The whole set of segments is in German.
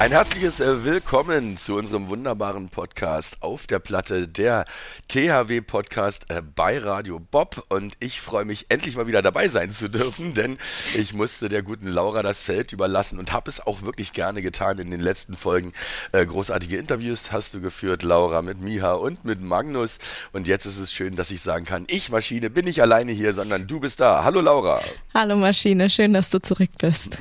Ein herzliches äh, Willkommen zu unserem wunderbaren Podcast auf der Platte, der THW Podcast äh, bei Radio Bob. Und ich freue mich endlich mal wieder dabei sein zu dürfen, denn ich musste der guten Laura das Feld überlassen und habe es auch wirklich gerne getan in den letzten Folgen. Äh, großartige Interviews hast du geführt, Laura, mit Miha und mit Magnus. Und jetzt ist es schön, dass ich sagen kann, ich Maschine bin nicht alleine hier, sondern du bist da. Hallo Laura. Hallo Maschine, schön, dass du zurück bist.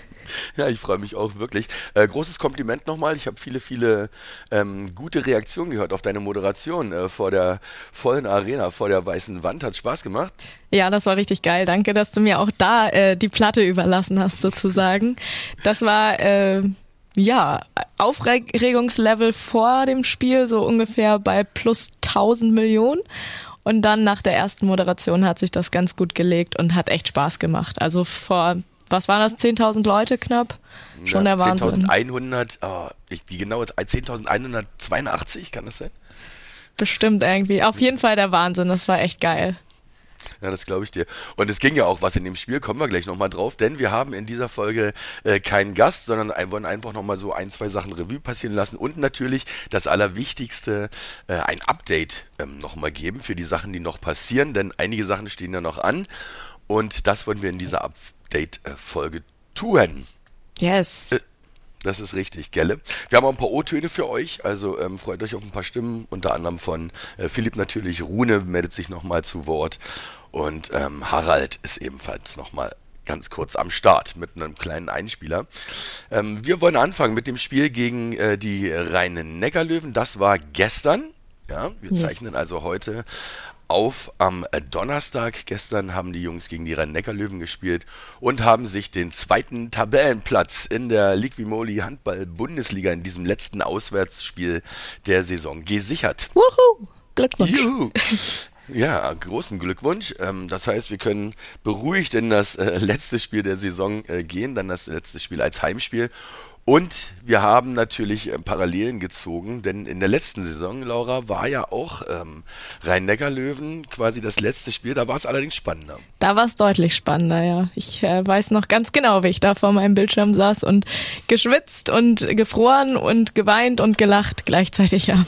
Ja, ich freue mich auch wirklich. Äh, großes Kompliment nochmal. Ich habe viele, viele ähm, gute Reaktionen gehört auf deine Moderation äh, vor der vollen Arena, vor der weißen Wand. Hat Spaß gemacht? Ja, das war richtig geil. Danke, dass du mir auch da äh, die Platte überlassen hast, sozusagen. Das war äh, ja Aufregungslevel vor dem Spiel, so ungefähr bei plus 1000 Millionen. Und dann nach der ersten Moderation hat sich das ganz gut gelegt und hat echt Spaß gemacht. Also vor was waren das, 10.000 Leute knapp? Schon ja, der Wahnsinn. 10.100, oh, die genaue 10.182, kann das sein? Bestimmt irgendwie. Auf jeden Fall der Wahnsinn, das war echt geil. Ja, das glaube ich dir. Und es ging ja auch was in dem Spiel, kommen wir gleich nochmal drauf, denn wir haben in dieser Folge äh, keinen Gast, sondern wollen einfach nochmal so ein, zwei Sachen Revue passieren lassen und natürlich das Allerwichtigste, äh, ein Update ähm, nochmal geben für die Sachen, die noch passieren, denn einige Sachen stehen ja noch an und das wollen wir in dieser Update-Folge tun. Yes. Äh, das ist richtig, gelle. Wir haben auch ein paar O-Töne für euch, also ähm, freut euch auf ein paar Stimmen, unter anderem von äh, Philipp natürlich. Rune meldet sich nochmal zu Wort und ähm, Harald ist ebenfalls nochmal ganz kurz am Start mit einem kleinen Einspieler. Ähm, wir wollen anfangen mit dem Spiel gegen äh, die Rheine Neckarlöwen. Das war gestern. Ja, wir yes. zeichnen also heute auf am Donnerstag. Gestern haben die Jungs gegen die Rhein-Neckar-Löwen gespielt und haben sich den zweiten Tabellenplatz in der Liquimoli Handball-Bundesliga in diesem letzten Auswärtsspiel der Saison gesichert. Wuhu! Glückwunsch. Juhu. Ja, großen Glückwunsch. Ähm, das heißt, wir können beruhigt in das äh, letzte Spiel der Saison äh, gehen, dann das letzte Spiel als Heimspiel. Und wir haben natürlich äh, Parallelen gezogen, denn in der letzten Saison, Laura, war ja auch ähm, Rhein-Neckar-Löwen quasi das letzte Spiel. Da war es allerdings spannender. Da war es deutlich spannender, ja. Ich weiß noch ganz genau, wie ich da vor meinem Bildschirm saß und geschwitzt und gefroren und geweint und gelacht gleichzeitig habe.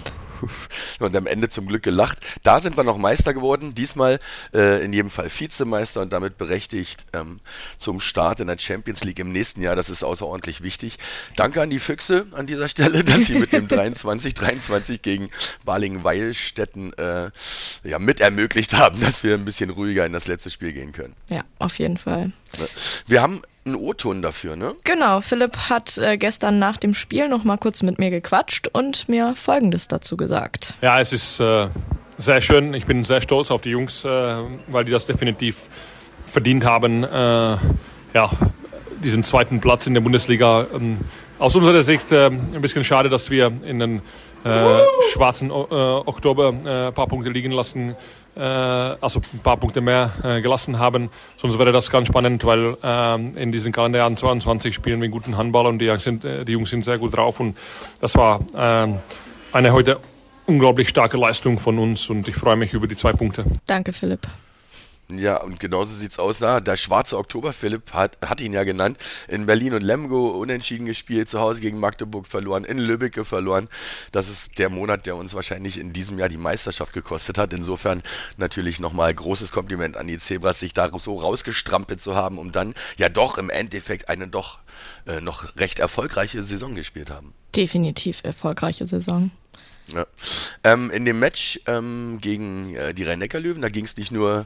und am Ende zum Glück gelacht. Da sind wir noch Meister geworden, diesmal äh, in jedem Fall Vizemeister und damit berechtigt ähm, zum Start in der Champions League im nächsten Jahr. Das ist außerordentlich wichtig. Danke an die Füchse an dieser Stelle, dass sie mit dem 23-23 gegen Balingen-Weilstätten äh, ja, mit ermöglicht haben, dass wir ein bisschen ruhiger in das letzte Spiel gehen können. Ja, auf jeden Fall. Wir haben einen O-Ton dafür, ne? Genau, Philipp hat äh, gestern nach dem Spiel noch mal kurz mit mir gequatscht und mir Folgendes dazu gesagt. Ja, es ist äh, sehr schön. Ich bin sehr stolz auf die Jungs, äh, weil die das definitiv verdient haben. Äh, ja, diesen zweiten Platz in der Bundesliga. Ähm, aus unserer Sicht äh, ein bisschen schade, dass wir in den äh, schwarzen Oktober ein paar Punkte liegen lassen also ein paar Punkte mehr äh, gelassen haben. Sonst wäre das ganz spannend, weil ähm, in diesen Kalenderjahren 22 spielen wir guten Handball und die Jungs sind, äh, die Jungs sind sehr gut drauf und das war ähm, eine heute unglaublich starke Leistung von uns und ich freue mich über die zwei Punkte. Danke, Philipp. Ja, und genauso sieht's aus. Na, der schwarze Oktober, Philipp hat, hat ihn ja genannt. In Berlin und Lemgo unentschieden gespielt, zu Hause gegen Magdeburg verloren, in Lübbecke verloren. Das ist der Monat, der uns wahrscheinlich in diesem Jahr die Meisterschaft gekostet hat. Insofern natürlich nochmal großes Kompliment an die Zebras, sich da so rausgestrampelt zu haben, um dann ja doch im Endeffekt eine doch äh, noch recht erfolgreiche Saison gespielt haben. Definitiv erfolgreiche Saison. Ja. Ähm, in dem Match ähm, gegen äh, die Rhein-Neckar-Löwen, da ging es nicht nur um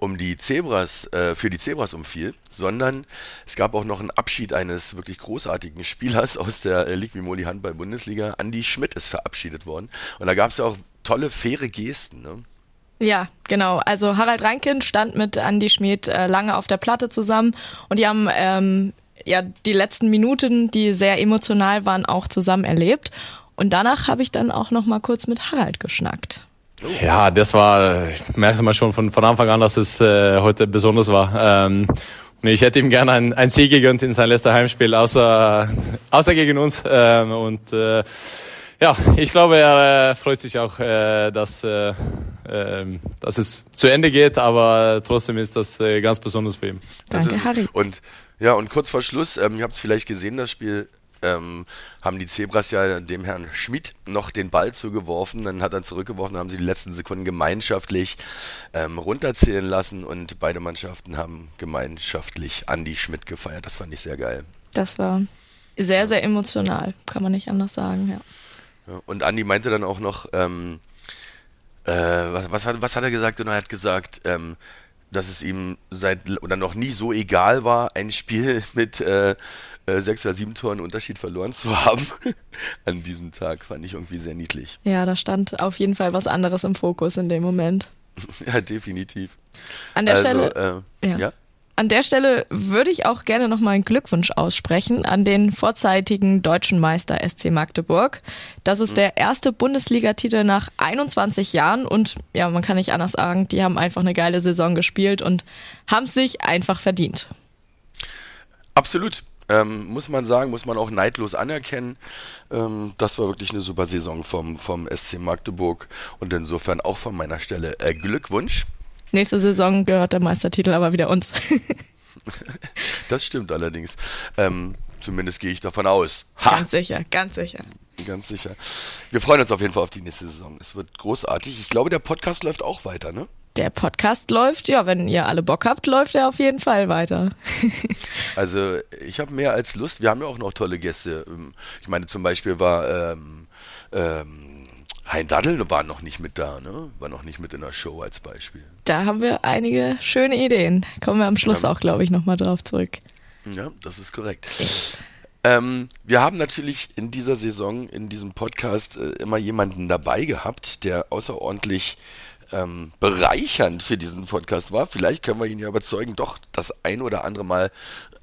die Zebras, äh, für die Zebras umfiel, sondern es gab auch noch einen Abschied eines wirklich großartigen Spielers aus der äh, Liquimoli Handball Bundesliga. Andy Schmidt ist verabschiedet worden. Und da gab es ja auch tolle, faire Gesten. Ne? Ja, genau. Also Harald Reinkin stand mit Andy Schmidt äh, lange auf der Platte zusammen und die haben ähm, ja die letzten Minuten, die sehr emotional waren, auch zusammen erlebt. Und danach habe ich dann auch noch mal kurz mit Harald geschnackt. Ja, das war, merkte man schon von, von Anfang an, dass es äh, heute besonders war. Ähm, und ich hätte ihm gerne ein, ein Sieg gegönnt in sein letzter Heimspiel, außer, außer gegen uns. Ähm, und äh, ja, ich glaube, er äh, freut sich auch, äh, dass, äh, ähm, dass es zu Ende geht, aber trotzdem ist das äh, ganz besonders für ihn. Danke, Harry. Und ja, und kurz vor Schluss, ähm, ihr habt es vielleicht gesehen, das Spiel ähm, haben die Zebras ja dem Herrn Schmidt noch den Ball zugeworfen, dann hat er zurückgeworfen, haben sie die letzten Sekunden gemeinschaftlich ähm, runterzählen lassen und beide Mannschaften haben gemeinschaftlich Andy Schmidt gefeiert. Das fand ich sehr geil. Das war sehr, sehr emotional, kann man nicht anders sagen, ja. Ja, und Andi meinte dann auch noch, ähm, äh, was, was, hat, was hat er gesagt? Und er hat gesagt, ähm, dass es ihm seit oder noch nie so egal war, ein Spiel mit äh, äh, sechs oder sieben Toren Unterschied verloren zu haben. An diesem Tag fand ich irgendwie sehr niedlich. Ja, da stand auf jeden Fall was anderes im Fokus in dem Moment. ja, definitiv. An der also, Stelle. Äh, ja. ja? An der Stelle würde ich auch gerne nochmal einen Glückwunsch aussprechen an den vorzeitigen deutschen Meister SC Magdeburg. Das ist mhm. der erste Bundesligatitel nach 21 Jahren und ja, man kann nicht anders sagen, die haben einfach eine geile Saison gespielt und haben es sich einfach verdient. Absolut. Ähm, muss man sagen, muss man auch neidlos anerkennen. Ähm, das war wirklich eine super Saison vom, vom SC Magdeburg und insofern auch von meiner Stelle äh, Glückwunsch. Nächste Saison gehört der Meistertitel aber wieder uns. das stimmt allerdings. Ähm, zumindest gehe ich davon aus. Ha! Ganz sicher, ganz sicher. Ganz sicher. Wir freuen uns auf jeden Fall auf die nächste Saison. Es wird großartig. Ich glaube, der Podcast läuft auch weiter, ne? Der Podcast läuft, ja, wenn ihr alle Bock habt, läuft er auf jeden Fall weiter. also ich habe mehr als Lust. Wir haben ja auch noch tolle Gäste. Ich meine, zum Beispiel war ähm, ähm, Hein Daddel war noch nicht mit da, ne? War noch nicht mit in der Show als Beispiel. Da haben wir einige schöne Ideen. Kommen wir am Schluss ja. auch, glaube ich, nochmal drauf zurück. Ja, das ist korrekt. Ähm, wir haben natürlich in dieser Saison, in diesem Podcast, äh, immer jemanden dabei gehabt, der außerordentlich ähm, bereichernd für diesen Podcast war. Vielleicht können wir ihn ja überzeugen, doch das ein oder andere Mal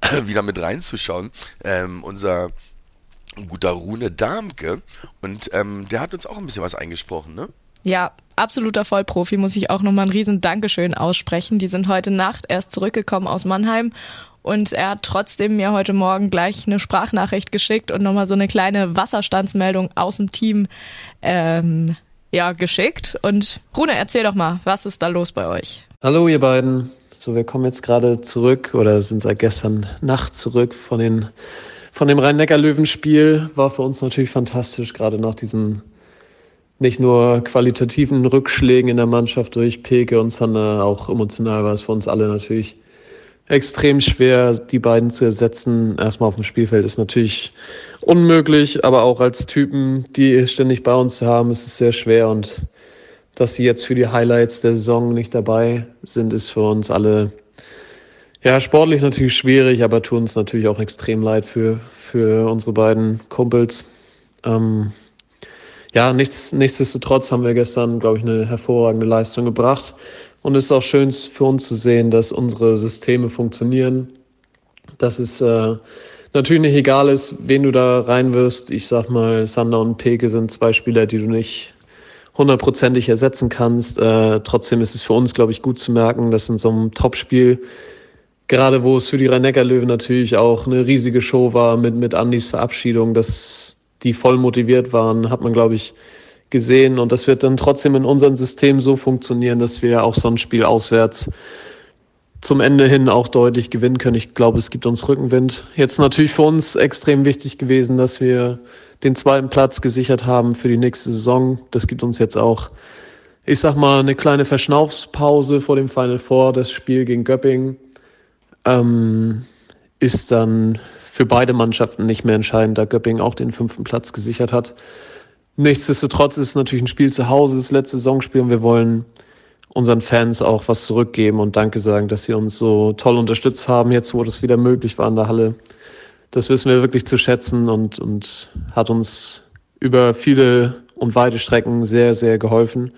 wieder mit reinzuschauen. Ähm, unser ein guter Rune Darmke. Und ähm, der hat uns auch ein bisschen was eingesprochen, ne? Ja, absoluter Vollprofi, muss ich auch nochmal ein riesen Dankeschön aussprechen. Die sind heute Nacht erst zurückgekommen aus Mannheim und er hat trotzdem mir heute Morgen gleich eine Sprachnachricht geschickt und nochmal so eine kleine Wasserstandsmeldung aus dem Team ähm, ja, geschickt. Und Rune, erzähl doch mal, was ist da los bei euch? Hallo ihr beiden. So, wir kommen jetzt gerade zurück oder sind seit gestern Nacht zurück von den von dem Rhein-Neckar-Löwen-Spiel war für uns natürlich fantastisch, gerade nach diesen nicht nur qualitativen Rückschlägen in der Mannschaft durch Peke und Sander, auch emotional war es für uns alle natürlich extrem schwer, die beiden zu ersetzen. Erstmal auf dem Spielfeld ist natürlich unmöglich, aber auch als Typen, die ständig bei uns haben, ist es sehr schwer und dass sie jetzt für die Highlights der Saison nicht dabei sind, ist für uns alle ja, sportlich natürlich schwierig, aber tun uns natürlich auch extrem leid für, für unsere beiden Kumpels. Ähm, ja, nichts, nichtsdestotrotz haben wir gestern, glaube ich, eine hervorragende Leistung gebracht. Und es ist auch schön für uns zu sehen, dass unsere Systeme funktionieren. Dass es äh, natürlich nicht egal ist, wen du da reinwirfst. Ich sag mal, Sander und Peke sind zwei Spieler, die du nicht hundertprozentig ersetzen kannst. Äh, trotzdem ist es für uns, glaube ich, gut zu merken, dass in so einem Topspiel gerade wo es für die Rhein-Neckar-Löwen natürlich auch eine riesige Show war mit, mit Andys Verabschiedung, dass die voll motiviert waren, hat man, glaube ich, gesehen. Und das wird dann trotzdem in unserem System so funktionieren, dass wir auch so ein Spiel auswärts zum Ende hin auch deutlich gewinnen können. Ich glaube, es gibt uns Rückenwind. Jetzt natürlich für uns extrem wichtig gewesen, dass wir den zweiten Platz gesichert haben für die nächste Saison. Das gibt uns jetzt auch, ich sag mal, eine kleine Verschnaufspause vor dem Final Four, das Spiel gegen Göppingen ähm, ist dann für beide Mannschaften nicht mehr entscheidend, da Göpping auch den fünften Platz gesichert hat. Nichtsdestotrotz ist es natürlich ein Spiel zu Hause, das letzte Saisonspiel und wir wollen unseren Fans auch was zurückgeben und Danke sagen, dass sie uns so toll unterstützt haben, jetzt wo das wieder möglich war in der Halle. Das wissen wir wirklich zu schätzen und, und hat uns über viele und weite Strecken sehr, sehr geholfen.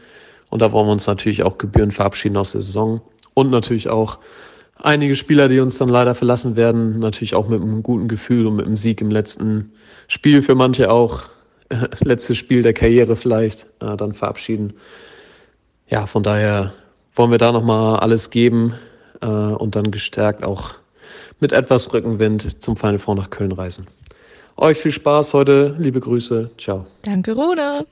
Und da wollen wir uns natürlich auch gebührend verabschieden aus der Saison und natürlich auch einige Spieler, die uns dann leider verlassen werden, natürlich auch mit einem guten Gefühl und mit einem Sieg im letzten Spiel, für manche auch äh, letztes Spiel der Karriere vielleicht, äh, dann verabschieden. Ja, von daher wollen wir da nochmal alles geben äh, und dann gestärkt auch mit etwas Rückenwind zum Final Four nach Köln reisen. Euch viel Spaß heute. Liebe Grüße. Ciao. Danke, Rune.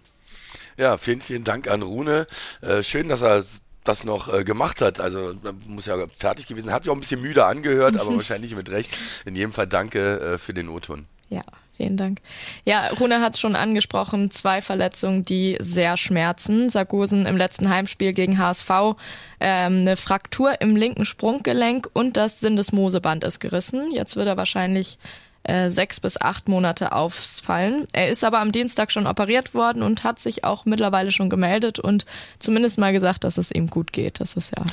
Ja, vielen, vielen Dank an Rune. Äh, schön, dass er das noch äh, gemacht hat. Also muss ja fertig gewesen. Hat sich auch ein bisschen müde angehört, aber wahrscheinlich mit Recht. In jedem Fall danke äh, für den O-Ton. Ja, vielen Dank. Ja, Rune hat es schon angesprochen, zwei Verletzungen, die sehr schmerzen. Sargosen im letzten Heimspiel gegen HSV, ähm, eine Fraktur im linken Sprunggelenk und das Syndesmoseband ist gerissen. Jetzt wird er wahrscheinlich äh, sechs bis acht Monate ausfallen. Er ist aber am Dienstag schon operiert worden und hat sich auch mittlerweile schon gemeldet und zumindest mal gesagt, dass es ihm gut geht. Das ist ja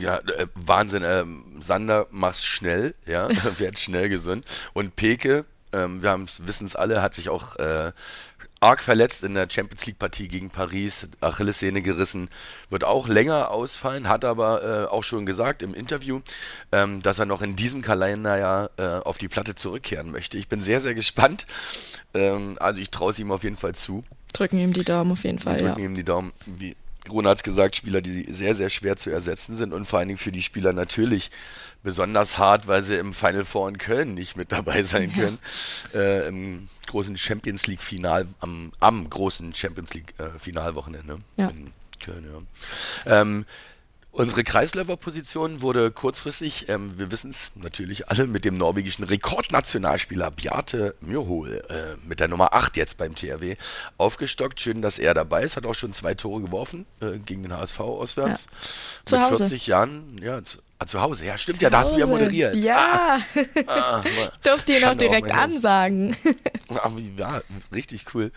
ja, äh, Wahnsinn. Ähm, Sander, mach's schnell, ja, werd schnell gesund. Und Peke, ähm, wir wissen es alle, hat sich auch äh, arg verletzt in der Champions League Partie gegen Paris, Achillessehne gerissen, wird auch länger ausfallen, hat aber äh, auch schon gesagt im Interview, ähm, dass er noch in diesem Kalenderjahr äh, auf die Platte zurückkehren möchte. Ich bin sehr, sehr gespannt. Ähm, also ich traue es ihm auf jeden Fall zu. Drücken ihm die Daumen auf jeden Fall. Wir drücken ja. ihm die Daumen. Wie Rune hat es gesagt, Spieler, die sehr, sehr schwer zu ersetzen sind und vor allen Dingen für die Spieler natürlich besonders hart, weil sie im Final Four in Köln nicht mit dabei sein können. Ja. Äh, Im großen Champions League Final, am, am großen Champions League äh, Finalwochenende ja. in Köln. Ja. Ähm, Unsere Kreisläuferposition wurde kurzfristig, ähm, wir wissen es natürlich alle, mit dem norwegischen Rekordnationalspieler Bjarte Myrhol äh, mit der Nummer 8 jetzt beim THW aufgestockt. Schön, dass er dabei ist. Hat auch schon zwei Tore geworfen äh, gegen den HSV auswärts. Ja. Zu mit Hause. 40 Jahren, ja, zu, ah, zu Hause. Ja, stimmt, zu ja, da hast du ja moderiert. Ja, ah, ah, durfte ihn auch direkt ansagen. Ah, ja, richtig cool.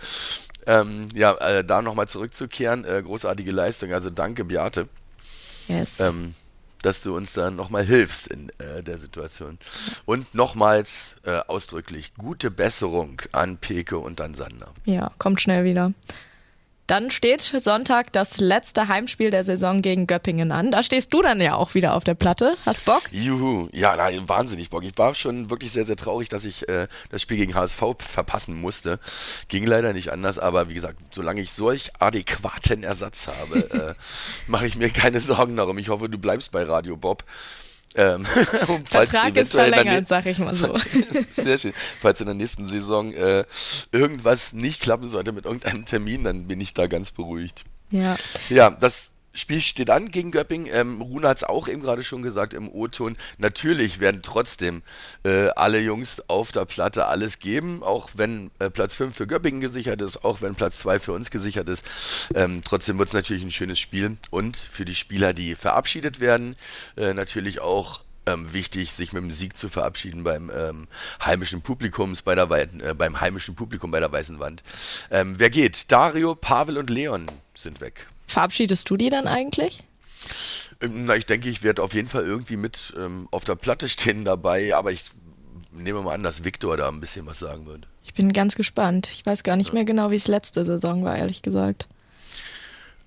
Ähm, ja, äh, da nochmal zurückzukehren, äh, großartige Leistung. Also danke, Beate. Yes. Ähm, dass du uns dann nochmal hilfst in äh, der Situation. Und nochmals äh, ausdrücklich gute Besserung an Peke und an Sander. Ja, kommt schnell wieder. Dann steht Sonntag das letzte Heimspiel der Saison gegen Göppingen an. Da stehst du dann ja auch wieder auf der Platte. Hast Bock? Juhu, ja, nein, wahnsinnig Bock. Ich war schon wirklich sehr, sehr traurig, dass ich äh, das Spiel gegen HSV verpassen musste. Ging leider nicht anders, aber wie gesagt, solange ich solch adäquaten Ersatz habe, äh, mache ich mir keine Sorgen darum. Ich hoffe, du bleibst bei Radio Bob. Ähm, Vertrag ist verlängert, sag ich mal so. Sehr schön. Falls in der nächsten Saison äh, irgendwas nicht klappen sollte mit irgendeinem Termin, dann bin ich da ganz beruhigt. Ja. Ja, das Spiel steht an gegen Göpping. Ähm, Rune hat es auch eben gerade schon gesagt im O-Ton. Natürlich werden trotzdem äh, alle Jungs auf der Platte alles geben, auch wenn äh, Platz 5 für Göppingen gesichert ist, auch wenn Platz 2 für uns gesichert ist. Ähm, trotzdem wird es natürlich ein schönes Spiel und für die Spieler, die verabschiedet werden, äh, natürlich auch ähm, wichtig, sich mit dem Sieg zu verabschieden beim ähm, heimischen Publikums bei der äh, beim heimischen Publikum bei der Weißen Wand. Ähm, wer geht? Dario, Pavel und Leon sind weg. Verabschiedest du die dann eigentlich? Ähm, na, ich denke, ich werde auf jeden Fall irgendwie mit ähm, auf der Platte stehen dabei, aber ich nehme mal an, dass Viktor da ein bisschen was sagen wird. Ich bin ganz gespannt. Ich weiß gar nicht ja. mehr genau, wie es letzte Saison war, ehrlich gesagt.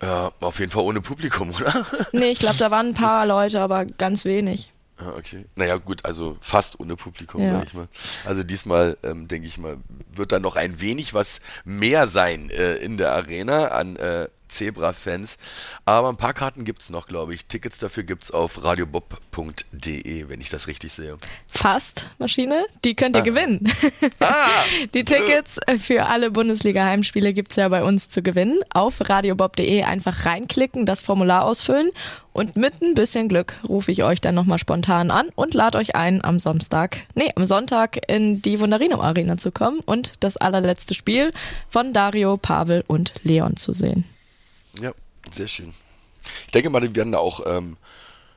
Ja, auf jeden Fall ohne Publikum, oder? Nee, ich glaube, da waren ein paar Leute, aber ganz wenig. Ah, okay. Naja, gut, also fast ohne Publikum, ja. sag ich mal. Also diesmal, ähm, denke ich mal, wird da noch ein wenig was mehr sein äh, in der Arena an äh, Zebra-Fans. Aber ein paar Karten gibt es noch, glaube ich. Tickets dafür gibt es auf radiobob.de, wenn ich das richtig sehe. Fast, Maschine. Die könnt ihr ah. gewinnen. Ah. Die Tickets für alle Bundesliga-Heimspiele gibt es ja bei uns zu gewinnen. Auf radiobob.de einfach reinklicken, das Formular ausfüllen und mit ein bisschen Glück rufe ich euch dann nochmal spontan an und lade euch ein, am Samstag, nee, am Sonntag in die Wunderino Arena zu kommen und das allerletzte Spiel von Dario, Pavel und Leon zu sehen. Ja, sehr schön. Ich denke mal, die werden da auch ähm,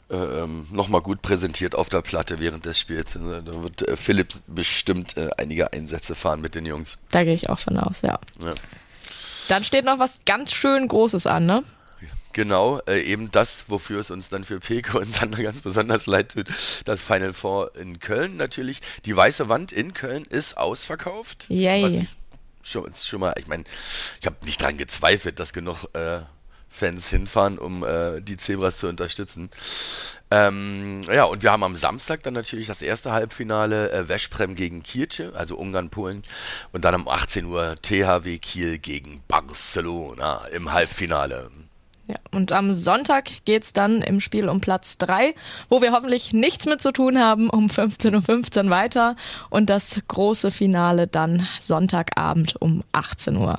äh, ähm, nochmal gut präsentiert auf der Platte während des Spiels. Also, da wird äh, Philipp bestimmt äh, einige Einsätze fahren mit den Jungs. Da gehe ich auch von aus, ja. ja. Dann steht noch was ganz schön Großes an, ne? Genau, äh, eben das, wofür es uns dann für Peke und Sander ganz besonders leid tut. Das Final Four in Köln natürlich. Die Weiße Wand in Köln ist ausverkauft. Yay schon, schon mal, ich meine, ich habe nicht dran gezweifelt, dass genug äh, Fans hinfahren, um äh, die Zebras zu unterstützen. Ähm, ja, und wir haben am Samstag dann natürlich das erste Halbfinale äh, Veszprem gegen Kirche, also Ungarn, Polen. Und dann um 18 Uhr THW Kiel gegen Barcelona im Halbfinale. Und am Sonntag geht's dann im Spiel um Platz drei, wo wir hoffentlich nichts mit zu tun haben, um 15.15 Uhr weiter und das große Finale dann Sonntagabend um 18 Uhr.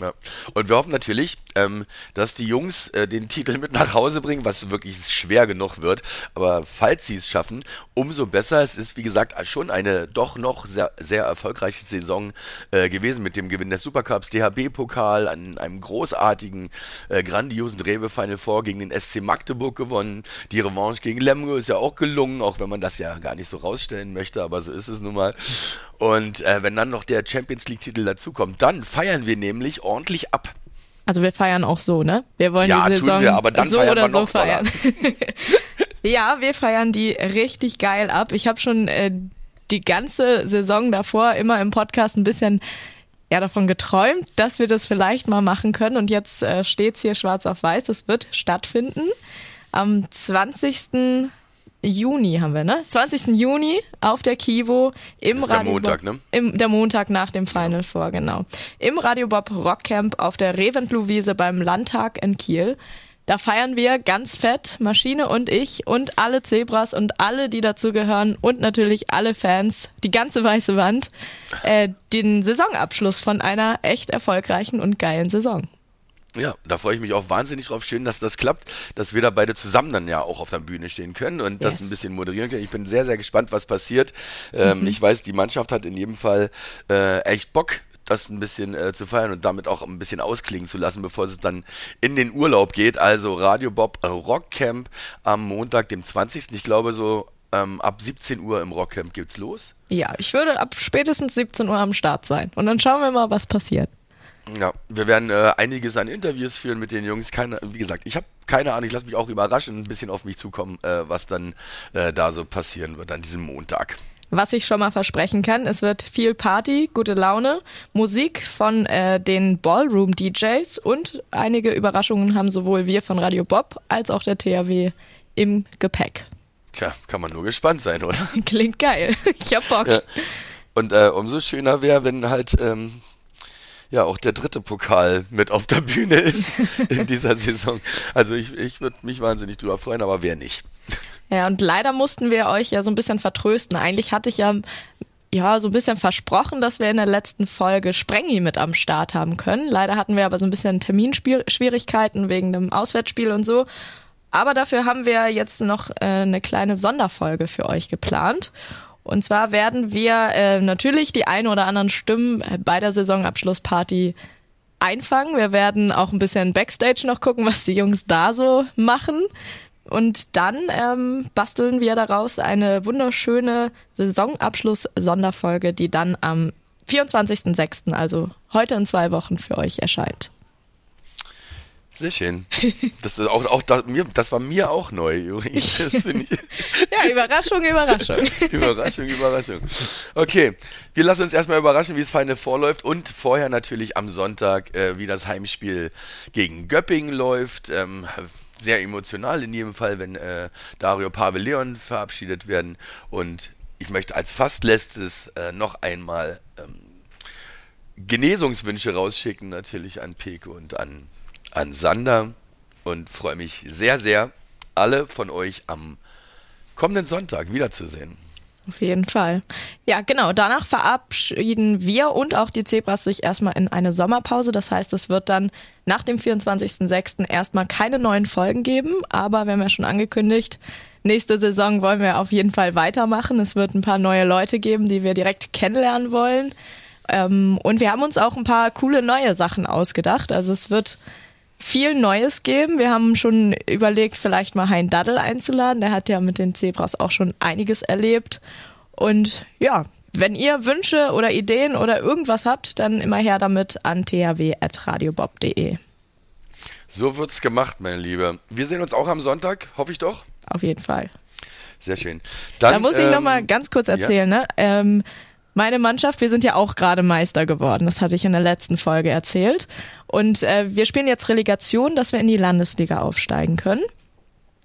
Ja. Und wir hoffen natürlich, ähm, dass die Jungs äh, den Titel mit nach Hause bringen, was wirklich schwer genug wird. Aber falls sie es schaffen, umso besser. Es ist, wie gesagt, schon eine doch noch sehr, sehr erfolgreiche Saison äh, gewesen mit dem Gewinn des Supercups, DHB-Pokal, an einem großartigen, äh, grandiosen Rewe Final Four gegen den SC Magdeburg gewonnen. Die Revanche gegen Lemgo ist ja auch gelungen, auch wenn man das ja gar nicht so rausstellen möchte, aber so ist es nun mal. Und äh, wenn dann noch der Champions League-Titel dazukommt, dann feiern wir nämlich ordentlich ab. Also wir feiern auch so, ne? Wir wollen Ja, die Saison wir, aber dann so feiern oder so feiern. ja, wir feiern die richtig geil ab. Ich habe schon äh, die ganze Saison davor immer im Podcast ein bisschen ja davon geträumt, dass wir das vielleicht mal machen können und jetzt äh, steht's hier schwarz auf weiß, das wird stattfinden. Am 20. Juni haben wir, ne? 20. Juni auf der Kivo im Das ist der Radio Montag, Bob- ne? Im, der Montag nach dem Final Four, genau. Im Radio Bob Rockcamp auf der Reventlow-Wiese beim Landtag in Kiel. Da feiern wir ganz fett, Maschine und ich und alle Zebras und alle, die dazugehören und natürlich alle Fans, die ganze weiße Wand, äh, den Saisonabschluss von einer echt erfolgreichen und geilen Saison. Ja, da freue ich mich auch wahnsinnig drauf. Schön, dass das klappt, dass wir da beide zusammen dann ja auch auf der Bühne stehen können und das Yes. ein bisschen moderieren können. Ich bin sehr, sehr gespannt, was passiert. Ähm, Ich weiß, die Mannschaft hat in jedem Fall äh, echt Bock, das ein bisschen äh, zu feiern und damit auch ein bisschen ausklingen zu lassen, bevor es dann in den Urlaub geht. Also Radio Bob äh, Rockcamp am Montag, dem 20. Ich glaube so ähm, ab 17 Uhr im Rockcamp geht's los. Ja, ich würde ab spätestens 17 Uhr am Start sein und dann schauen wir mal, was passiert. Ja, wir werden äh, einiges an Interviews führen mit den Jungs. Keine, wie gesagt, ich habe keine Ahnung, ich lasse mich auch überraschen, ein bisschen auf mich zukommen, äh, was dann äh, da so passieren wird an diesem Montag. Was ich schon mal versprechen kann, es wird viel Party, gute Laune, Musik von äh, den Ballroom-DJs und einige Überraschungen haben sowohl wir von Radio Bob als auch der THW im Gepäck. Tja, kann man nur gespannt sein, oder? Klingt geil. Ich hab Bock. Ja. Und äh, umso schöner wäre, wenn halt ähm, ja auch der dritte Pokal mit auf der Bühne ist in dieser Saison. Also ich, ich würde mich wahnsinnig drüber freuen, aber wer nicht. Ja, und leider mussten wir euch ja so ein bisschen vertrösten. Eigentlich hatte ich ja, ja so ein bisschen versprochen, dass wir in der letzten Folge Sprengi mit am Start haben können. Leider hatten wir aber so ein bisschen Terminschwierigkeiten wegen dem Auswärtsspiel und so. Aber dafür haben wir jetzt noch äh, eine kleine Sonderfolge für euch geplant. Und zwar werden wir äh, natürlich die ein oder anderen Stimmen bei der Saisonabschlussparty einfangen. Wir werden auch ein bisschen Backstage noch gucken, was die Jungs da so machen. Und dann ähm, basteln wir daraus eine wunderschöne Saisonabschluss-Sonderfolge, die dann am 24.06., also heute in zwei Wochen für euch erscheint. Sehr schön. Das ist auch, auch da, mir, das war mir auch neu übrigens. Das. Ja, Überraschung, Überraschung. Überraschung, Überraschung. Okay, wir lassen uns erstmal überraschen, wie es Final vorläuft und vorher natürlich am Sonntag, äh, wie das Heimspiel gegen Göppingen läuft. Ähm, sehr emotional in jedem Fall, wenn äh, Dario Pavel Leon verabschiedet werden. Und ich möchte als fast letztes äh, noch einmal ähm, Genesungswünsche rausschicken, natürlich an Peke und an, an Sander. Und freue mich sehr, sehr, alle von euch am kommenden Sonntag wiederzusehen. Auf jeden Fall. Ja, genau. Danach verabschieden wir und auch die Zebras sich erstmal in eine Sommerpause. Das heißt, es wird dann nach dem 24.06. erstmal keine neuen Folgen geben. Aber wir haben ja schon angekündigt, nächste Saison wollen wir auf jeden Fall weitermachen. Es wird ein paar neue Leute geben, die wir direkt kennenlernen wollen. Ähm, und wir haben uns auch ein paar coole neue Sachen ausgedacht. Also es wird viel Neues geben. Wir haben schon überlegt, vielleicht mal Hein Daddel einzuladen. Der hat ja mit den Zebras auch schon einiges erlebt. Und ja, wenn ihr Wünsche oder Ideen oder irgendwas habt, dann immer her damit an thw.radiobob.de. So wird's gemacht, meine Liebe. Wir sehen uns auch am Sonntag, hoffe ich doch. Auf jeden Fall. Sehr schön. Dann, da muss ich ähm, noch mal ganz kurz erzählen, ne? Ähm, meine Mannschaft, wir sind ja auch gerade Meister geworden. Das hatte ich in der letzten Folge erzählt. Und äh, wir spielen jetzt Relegation, dass wir in die Landesliga aufsteigen können.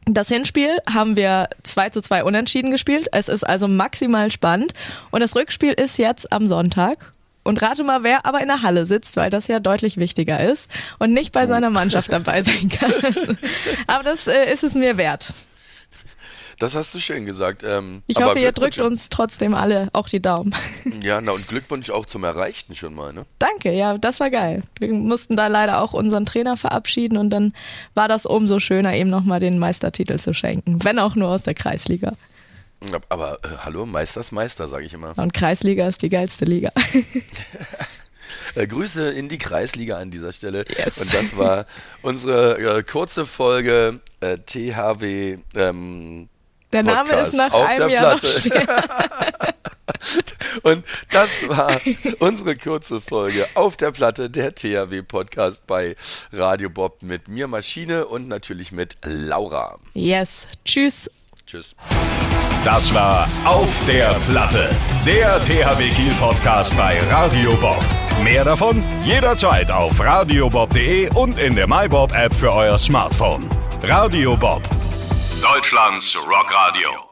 Das Hinspiel haben wir 2 zu 2 unentschieden gespielt. Es ist also maximal spannend. Und das Rückspiel ist jetzt am Sonntag. und rate mal, wer aber in der Halle sitzt, weil das ja deutlich wichtiger ist und nicht bei seiner Mannschaft dabei sein kann. aber das äh, ist es mir wert. Das hast du schön gesagt. Ähm, ich hoffe, ihr drückt uns trotzdem alle auch die Daumen. Ja, na und Glückwunsch auch zum Erreichten schon mal, ne? Danke, ja, das war geil. Wir mussten da leider auch unseren Trainer verabschieden und dann war das umso schöner, ihm nochmal den Meistertitel zu schenken, wenn auch nur aus der Kreisliga. Aber äh, hallo, Meister ist Meister, sage ich immer. Und Kreisliga ist die geilste Liga. Äh, Grüße in die Kreisliga an dieser Stelle. Yes. Und das war unsere äh, kurze Folge äh, THW ähm, der Name Podcast ist nach einem Jahr Platte. Und das war unsere kurze Folge auf der Platte der THW Podcast bei Radio Bob mit mir Maschine und natürlich mit Laura. Yes. Tschüss. Tschüss. Das war Auf der Platte, der THW Kiel Podcast bei Radio Bob. Mehr davon jederzeit auf radiobob.de und in der MyBob App für euer Smartphone. Radio Bob Deutschlands Rockradio.